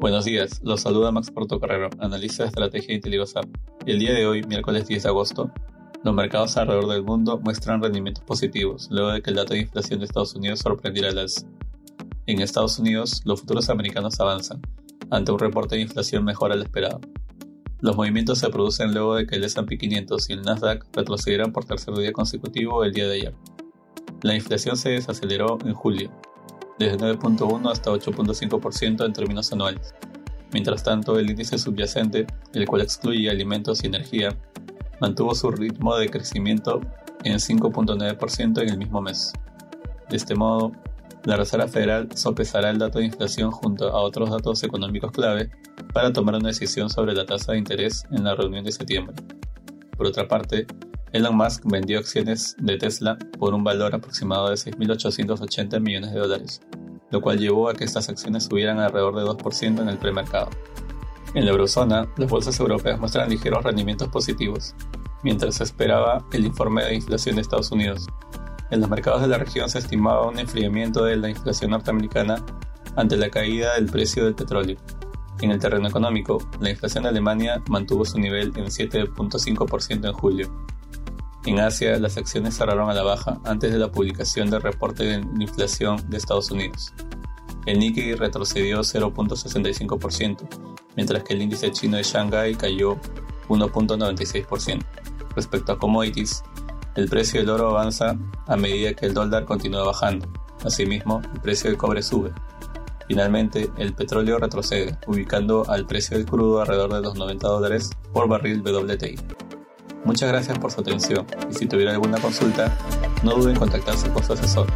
Buenos días, los saluda Max Portocarrero, analista de estrategia de Intelivasap. El día de hoy, miércoles 10 de agosto, los mercados alrededor del mundo muestran rendimientos positivos, luego de que el dato de inflación de Estados Unidos sorprendiera al alza. En Estados Unidos, los futuros americanos avanzan, ante un reporte de inflación mejor al esperado. Los movimientos se producen luego de que el S&P 500 y el Nasdaq retrocedieran por tercer día consecutivo el día de ayer. La inflación se desaceleró en julio, desde 9.1 hasta 8.5% en términos anuales. Mientras tanto, el índice subyacente, el cual excluye alimentos y energía, mantuvo su ritmo de crecimiento en 5.9% en el mismo mes. De este modo, la Reserva Federal sopesará el dato de inflación junto a otros datos económicos clave para tomar una decisión sobre la tasa de interés en la reunión de septiembre. Por otra parte, Elon Musk vendió acciones de Tesla por un valor aproximado de 6.880 millones de dólares, lo cual llevó a que estas acciones subieran alrededor de 2% en el premercado. En la eurozona, las bolsas europeas muestran ligeros rendimientos positivos, mientras se esperaba el informe de inflación de Estados Unidos. En los mercados de la región se estimaba un enfriamiento de la inflación norteamericana ante la caída del precio del petróleo. En el terreno económico, la inflación de Alemania mantuvo su nivel en 7.5% en julio. En Asia, las acciones cerraron a la baja antes de la publicación del reporte de inflación de Estados Unidos. El Nikkei retrocedió 0.65%, mientras que el índice chino de Shanghai cayó 1.96%. Respecto a commodities, el precio del oro avanza a medida que el dólar continúa bajando. Asimismo, el precio del cobre sube. Finalmente, el petróleo retrocede, ubicando al precio del crudo alrededor de los 90 dólares por barril WTI. Muchas gracias por su atención y si tuviera alguna consulta, no duden en contactarse con su asesor.